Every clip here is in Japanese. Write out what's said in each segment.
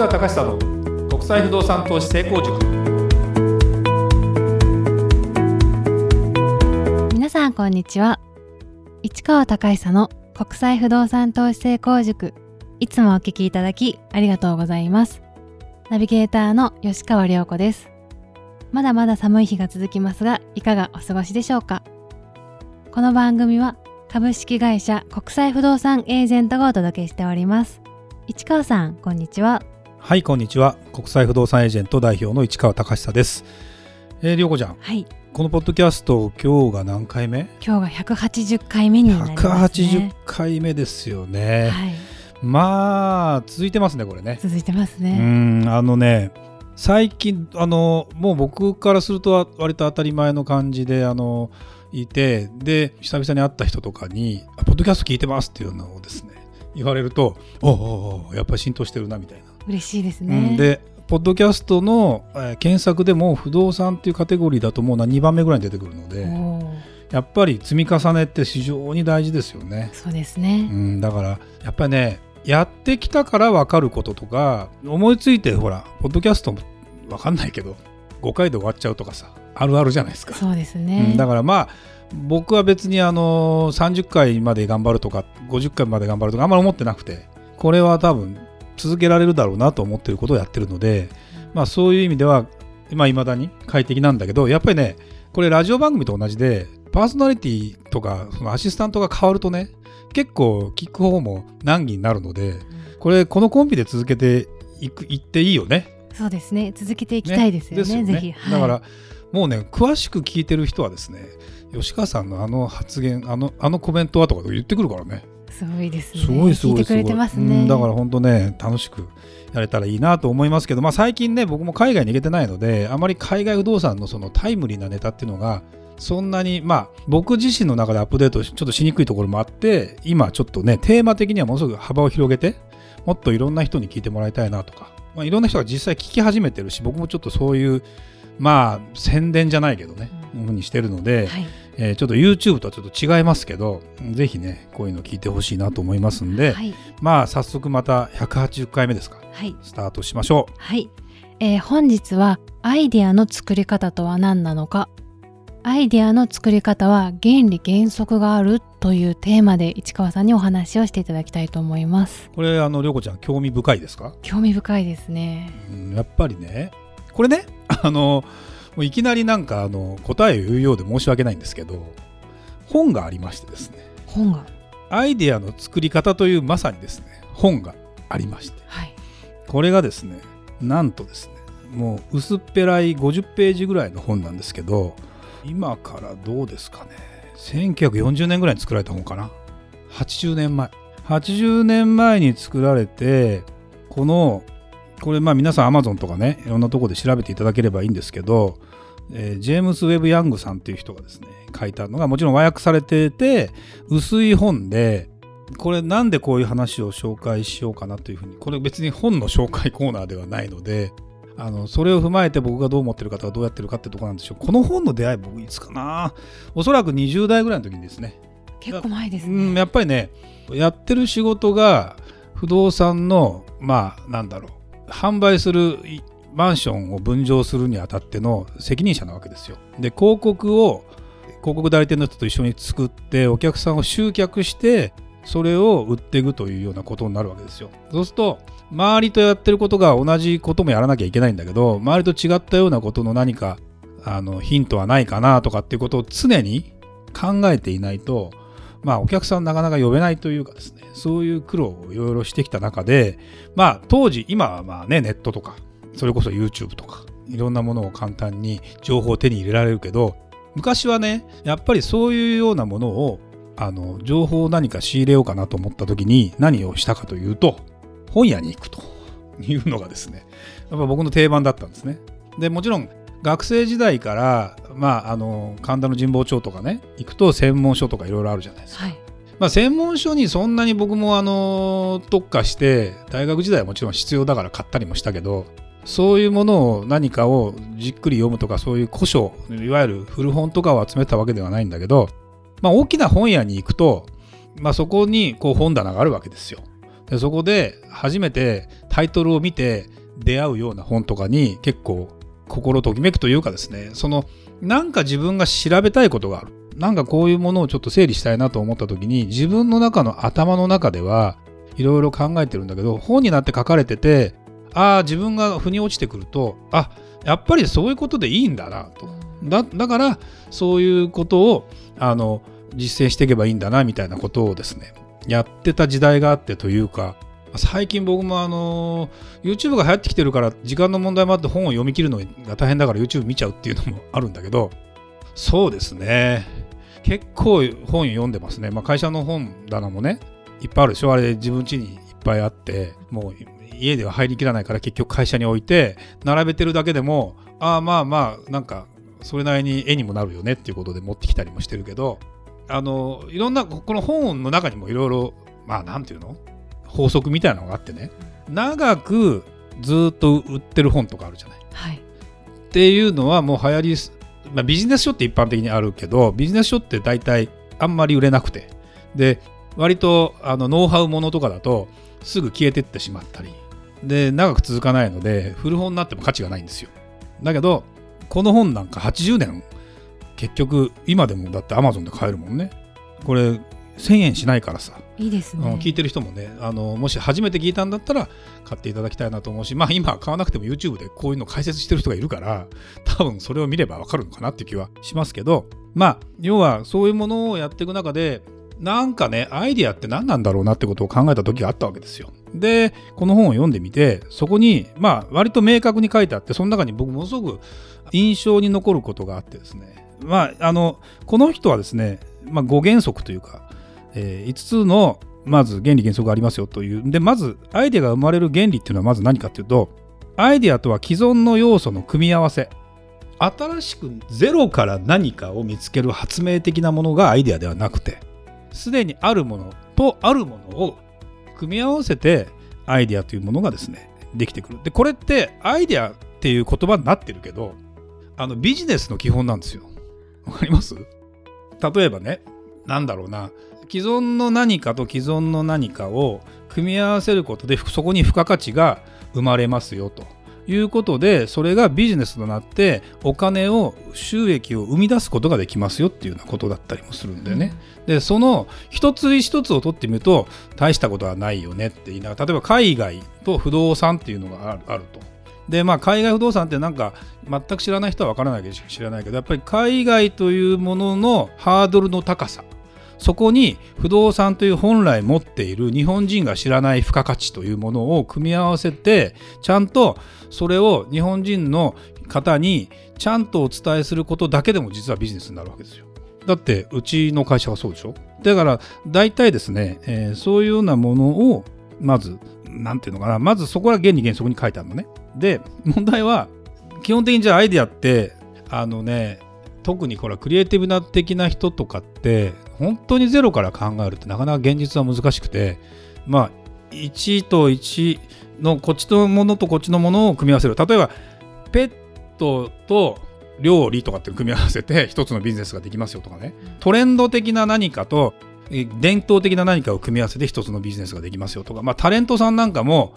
川隆久の国際不動産投資成功塾。皆さんこんにちは。市川隆久の国際不動産投資成功塾。いつもお聞きいただきありがとうございます。ナビゲーターの吉川良子です。まだまだ寒い日が続きますがいかがお過ごしでしょうか。この番組は株式会社国際不動産エージェントがお届けしております。市川さんこんにちは。はいこんにちは。国際不動産エージェント代表の市川隆久です。えー、りょうこちゃん。はい。このポッドキャスト今日が何回目？今日が180回目になりますね。180回目ですよね、はい。まあ続いてますねこれね。続いてますうねんあのね最近あのもう僕からすると割と当たり前の感じであのいてで久々に会った人とかに「あポッドキャスト聞いてます」っていうのをですね言われると「おうおうおうやっぱり浸透してるな」みたいな。嬉しいですうねん。でポッドキャストの、えー検索でも不動産っていうカテゴリーだともう2番目ぐらいに出てくるのおでー。やっぱり積み重ねって非常に大事ですよね。そうですね、うん、だからやっぱりねやってきたから分かることとか思いついてほらポッドキャストも分かんないけど5回で終わっちゃうとかさあるあるじゃないですか、そうですうね、ん、だからまあ僕は別にあの30回まで頑張るとか50回まで頑張るとかあんまり思ってなくてこれは多分続けられるだろうなと思ってることをやってるので、まあ、そういう意味ではまあ、未だに快適なんだけどやっぱりねこれラジオ番組と同じでパーソナリティとかそのアシスタントが変わるとね結構聞く方も難儀になるのでこれこのコンビで続けていくいっていいよね。そうですね。続けていきたいですよね。ぜひ、はい、だからもうね詳しく聞いてる人はですね吉川さんのあの発言あのあのコメントはとか言ってくるからねすごいですね。すごいすごい聞いてくれてますね、うんだから本当ね楽しくやれたらいいなと思いますけど、まあ、最近ね僕も海外に行けてないのであまり海外不動産のそのタイムリーなネタっていうのがそんなにまあ僕自身の中でアップデートしちょっとしにくいところもあって今ちょっとねテーマ的にはものすごく幅を広げてもっといろんな人に聞いてもらいたいなとか、まあ、いろんな人が実際聞き始めてるし僕もちょっとそういうまあ宣伝じゃないけどね、うん。ふうにしてるので、はいえーちょっと YouTube とはちょっと違いますけどぜひねこういうの聞いてほしいなと思いますんで、はい。まあ早速また180回目ですか。はい。スタートしましょう。はい、えー本日はアイデアの作り方とは何なのか。アイデアの作り方は原理原則があるというテーマで市川さんにお話をしていただきたいと思います。これあの涼子ちゃん興味深いですか、興味深いですね。うん、やっぱりね。これねあのもういきなりなんかあの答えを言うようで申し訳ないんですけど本がありましてですね。本が。アイデアの作り方というまさにですね本がありまして。はい。これがですねなんとですねもう薄っぺらい50ページぐらいの本なんですけど今からどうですかね。1940年ぐらいに作られた本かな。80年前。80年前に作られてこのこれまあ皆さん Amazon とかねいろんなところで調べていただければいいんですけど、えージェームス・ウェブ・ヤングさんっていう人がですね書いたのがもちろん和訳されてて薄い本でこれなんでこういう話を紹介しようかなというふうにこれ別に本の紹介コーナーではないのであのそれを踏まえて僕がどう思ってる方がどうやってるかってところなんでしょうこの本の出会い僕いつかな？おそらく20代ぐらいの時にですね。結構前ですね、うん、やっぱりねやってる仕事が不動産のまあなんだろう販売するいマンションを分譲するにあたっての責任者なわけですよ。で広告を広告代理店の人と一緒に作ってお客さんを集客してそれを売っていくというようなことになるわけですよ。そうすると周りとやってることが同じこともやらなきゃいけないんだけど周りと違ったようなことの何かあのヒントはないかなとかっていうことを常に考えていないとまあお客さんなかなか呼べないというかですねそういう苦労をいろいろしてきた中でまあ当時今はまあねネットとかそれこそ YouTube とかいろんなものを簡単に情報を手に入れられるけど昔はねやっぱりそういうようなものをあの情報を何か仕入れようかなと思った時に何をしたかというと本屋に行くというのがですねやっぱ僕の定番だったんですね。でもちろん学生時代から、まあ、あの神田の神保町とかね行くと専門書とかいろいろあるじゃないですか。はいまあ、専門書にそんなに僕もあの特化して大学時代はもちろん必要だから買ったりもしたけどそういうものを何かをじっくり読むとかそういう古書いわゆる古本とかを集めたわけではないんだけど、まあ、大きな本屋に行くと、まあ、そこにこう本棚があるわけですよ。でそこで初めてタイトルを見て出会うような本とかに結構心ときめくというかですねそのなんか自分が調べたいことがあるなんかこういうものをちょっと整理したいなと思った時に自分の中の頭の中ではいろいろ考えてるんだけど本になって書かれててああ自分が腑に落ちてくるとあやっぱりそういうことでいいんだなと。だだからそういうことをあの実践していけばいいんだなみたいなことをですねやってた時代があってというか最近僕もあの YouTube が流行ってきてるから時間の問題もあって本を読み切るのが大変だから YouTube 見ちゃうっていうのもあるんだけどそうですね。結構本読んでますね、まあ、会社の本棚もねいっぱいあるでしょ。あれ自分家にいっぱいあってもう家では入りきらないから結局会社に置いて並べてるだけでもああまあまあなんかそれなりに絵にもなるよねっていうことで持ってきたりもしてるけどあのいろんなこの本の中にもいろいろまあなんていうの？法則みたいなのがあってね。長くずっと売ってる本とかあるじゃない。はい、っていうのはもう流行り、まあ、ビジネス書って一般的にあるけどビジネス書って大体あんまり売れなくて。で割とあのノウハウものとかだとすぐ消えてってしまったりで長く続かないので古本になっても価値がないんですよ。だけどこの本なんか80年結局今でもだって Amazon で買えるもんね。これ1000円しないからさ。いいですね。聞いてる人もねあのもし初めて聞いたんだったら買っていただきたいなと思うしまあ今買わなくても YouTube でこういうの解説してる人がいるから多分それを見ればわかるのかなっていう気はしますけどまあ要はそういうものをやっていく中でなんかねアイディアって何なんだろうなってことを考えた時があったわけですよ。でこの本を読んでみてそこにまあ割と明確に書いてあってその中に僕ものすごく印象に残ることがあってですね。まああのこの人はですね、まあ、5原則というか、えー、5つのまず原理原則がありますよという。でまずアイデアが生まれる原理っていうのはまず何かっていうとアイデアとは既存の要素の組み合わせ。新しくゼロから何かを見つける発明的なものがアイデアではなくてすでにあるものとあるものを組み合わせてアイデアというものがですねできてくる。でこれってアイデアっていう言葉になってるけどあのビジネスの基本なんですよ。わかります？例えばね何だろうな。既存の何かと既存の何かを組み合わせることでそこに付加価値が生まれますよと。いうことでそれがビジネスとなってお金を収益を生み出すことができますよっていうようなことだったりもするんだよね。でその一つ一つを取ってみると大したことはないよねって言いながら例えば海外と不動産っていうのがあると。でまあ海外不動産ってなんか全く知らない人は分からないけど知らないけどやっぱり海外というもののハードルの高さそこに不動産という本来持っている日本人が知らない付加価値というものを組み合わせてちゃんとそれを日本人の方にちゃんとお伝えすることだけでも実はビジネスになるわけですよ。だってうちの会社はそうでしょ？だから大体ですね、えー、そういうようなものをまず何て言うのかなまずそこは原理原則に書いてあるのね。で問題は基本的にじゃあアイデアってあのね特にこれクリエイティブな的な人とかって本当にゼロから考えるってなかなか現実は難しくてまあ1と1のこっちのものとこっちのものを組み合わせる。例えばペットと料理とかって組み合わせて 一つのビジネスができますよとかね。トレンド的な何かと伝統的な何かを組み合わせて一つのビジネスができますよとか、まあ、タレントさんなんかも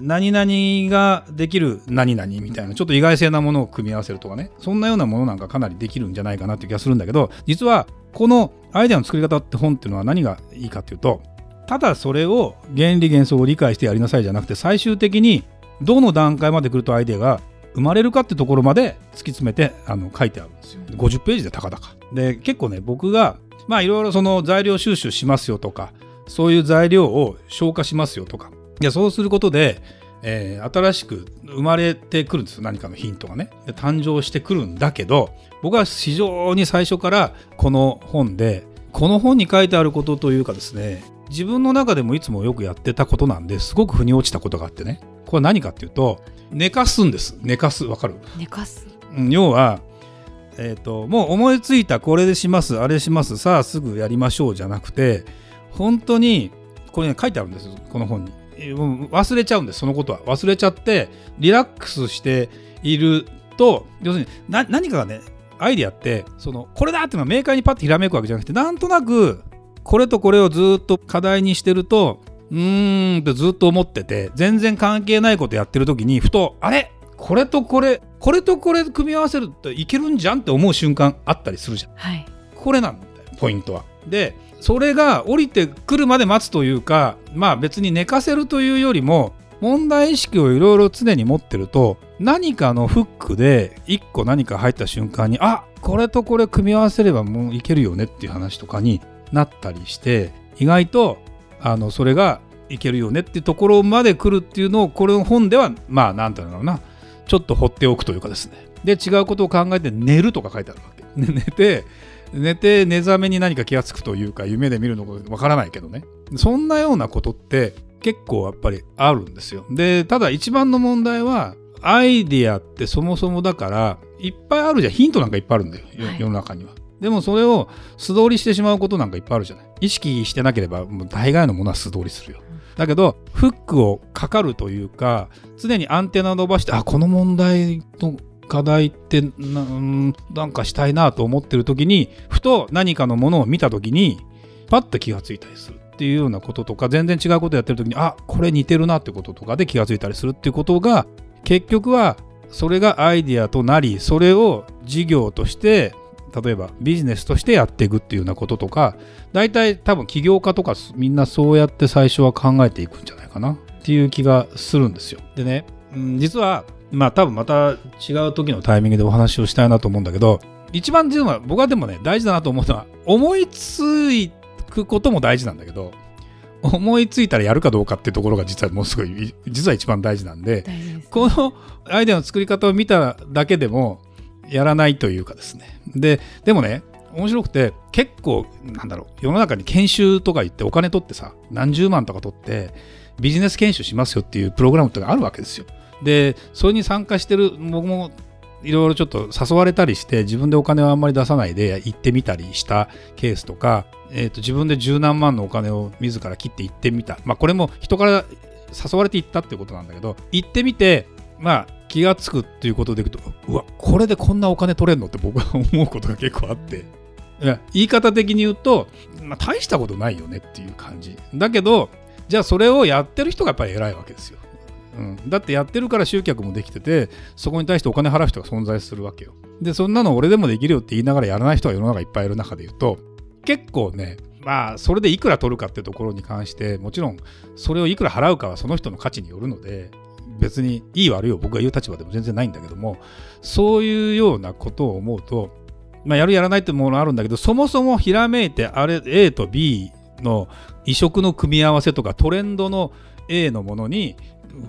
何々ができる何々みたいなちょっと意外性なものを組み合わせるとかね。そんなようなものなんかかなりできるんじゃないかなって気がするんだけど実はこのアイデアの作り方って本っていうのは何がいいかっていうとただそれを原理原則を理解してやりなさいじゃなくて最終的にどの段階まで来るとアイデアが生まれるかってところまで突き詰めてあの書いてあるんですよ。50ページでたかだか。で結構ね僕がまあいろいろその材料収集しますよとかそういう材料を消化しますよとかでそうすることで、えー、新しく生まれてくるんですよ。何かのヒントがね。で誕生してくるんだけど僕は非常に最初からこの本でこの本に書いてあることというかですね自分の中でもいつもよくやってたことなんですごく腑に落ちたことがあってね。これ何かっていうと寝かすんです。寝かす。わかる？寝かす。要はえーと、ともう思いついたこれでしますあれしますさあすぐやりましょうじゃなくて本当にこれね書いてあるんですこの本に忘れちゃうんですそのことは忘れちゃってリラックスしていると要するに何かがねアイディアってそのこれだっていうのは明快にパッとひらめくわけじゃなくてなんとなくこれとこれをずっと課題にしてるとうーんってずっと思ってて全然関係ないことやってる時にふとあれ？これとこれこれとこれ組み合わせるといけるんじゃんって思う瞬間あったりするじゃん。はいこれなんだよポイントは。でそれが降りてくるまで待つというかまあ別に寝かせるというよりも問題意識をいろいろ常に持ってると何かのフックで1個何か入った瞬間にあこれとこれ組み合わせればもういけるよねっていう話とかになったりして意外とあのそれがいけるよねっていうところまで来るっていうのをこれの本ではまあなんていうのかなちょっと放っておくというかですねで違うことを考えて寝るとか書いてあるわけ。寝て寝て寝覚めに何か気がつくというか夢で見るのかわからないけどね。そんなようなことって結構やっぱりあるんですよ。でただ一番の問題はアイディアってそもそもだからいっぱいあるじゃん。ヒントなんかいっぱいあるんだよ、よはい。世の中には。でもそれを素通りしてしまうことなんかいっぱいあるじゃない意識してなければもう大概のものは素通りするよ。だけどフックをかかるというか常にアンテナを伸ばしてあこの問題の課題ってななんかしたいなと思ってる時にふと何かのものを見た時にパッと気がついたりするっていうようなこととか全然違うことやってる時にあこれ似てるなってこととかで気がついたりするっていうことが結局はそれがアイディアとなりそれを事業として例えばビジネスとしてやっていくっていうようなこととか大体多分起業家とかみんなそうやって最初は考えていくんじゃないかなっていう気がするんですよ。でね、実はまあ多分また違う時のタイミングでお話をしたいなと思うんだけど一番実は僕はでもね大事だなと思うのは思いつくことも大事なんだけど思いついたらやるかどうかっていうところが実はもうすごい実は一番大事なんでですこのアイデアの作り方を見ただけでもやらないというかですね。で、でもね、面白くて結構なんだろう世の中に研修とか言ってお金取ってさ何十万とか取ってビジネス研修しますよっていうプログラムってのがあるわけですよ。でそれに参加してる僕もいろいろちょっと誘われたりして自分でお金をあんまり出さないで行ってみたりしたケースとか、えー、と自分で十何万のお金を自ら切って行ってみた。まあこれも人から誘われて行ったっていうことなんだけど行ってみてまあ気がつくっていうことでいくとうわこれでこんなお金取れるのって僕は思うことが結構あって。言い方的に言うと、まあ、大したことないよねっていう感じ。だけどじゃあそれをやってる人がやっぱり偉いわけですよ、うん、だってやってるから集客もできててそこに対してお金払う人が存在するわけよ。でそんなの俺でもできるよって言いながらやらない人が世の中いっぱいいる中で言うと結構ねまあそれでいくら取るかってところに関してもちろんそれをいくら払うかはその人の価値によるので別にいい悪いを僕が言う立場でも全然ないんだけどもそういうようなことを思うと、まあ、やるやらないってものあるんだけどそもそもひらめいてあれ A と B の移植の組み合わせとかトレンドの A のものに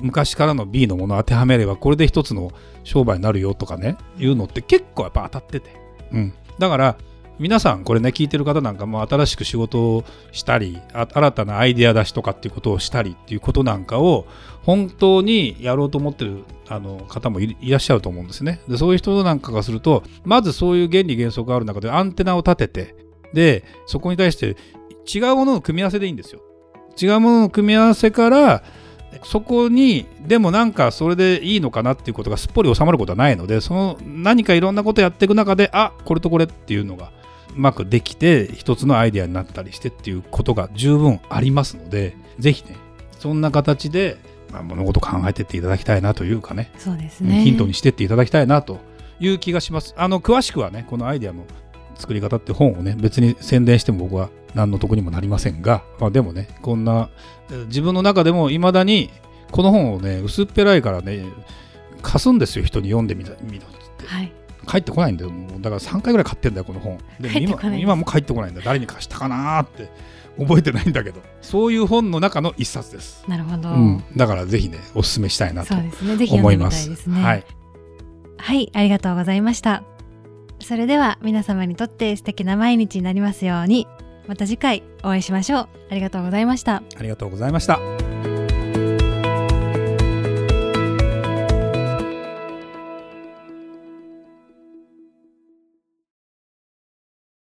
昔からの B のものを当てはめればこれで一つの商売になるよとかねいうのって結構やっぱ当たってて、うん、だから皆さんこれね聞いてる方なんかも新しく仕事をしたり新たなアイデア出しとかっていうことをしたりっていうことなんかを本当にやろうと思ってるあの方もいいらっしゃると思うんですね。でそういう人なんかがするとまずそういう原理原則がある中でアンテナを立ててでそこに対して違うものの組み合わせでいいんですよ。違うものの組み合わせからそこにでもなんかそれでいいのかなっていうことがすっぽり収まることはないのでその何かいろんなことやっていく中であこれとこれっていうのがうまくできて一つのアイデアになったりしてっていうことが十分ありますのでぜひねそんな形で、まあ、物事考えてっていただきたいなというかねそうですねヒントにしてっていただきたいなという気がします。あの詳しくはねこのアイデアの作り方って本をね別に宣伝しても僕は何の得にもなりませんが、まあ、でもねこんなえー自分の中でもいまだにこの本をね薄っぺらいからね貸すんですよ人に読んでみた見ろっつって。はい。帰ってこないんだよ。だから3回ぐらい買ってんだよこの本。でも今今も帰ってこないんだ。誰に貸したかなーって覚えてないんだけど。そういう本の中の一冊です、なるほど、うん、だからぜひねお勧めしたいなとそうですね。ぜひ読んでみ思いますたいです。ねはい。はい、ありがとうございました。それでは皆様にとって素敵な毎日になりますように、また次回お会いしましょう。ありがとうございました。ありがとうございました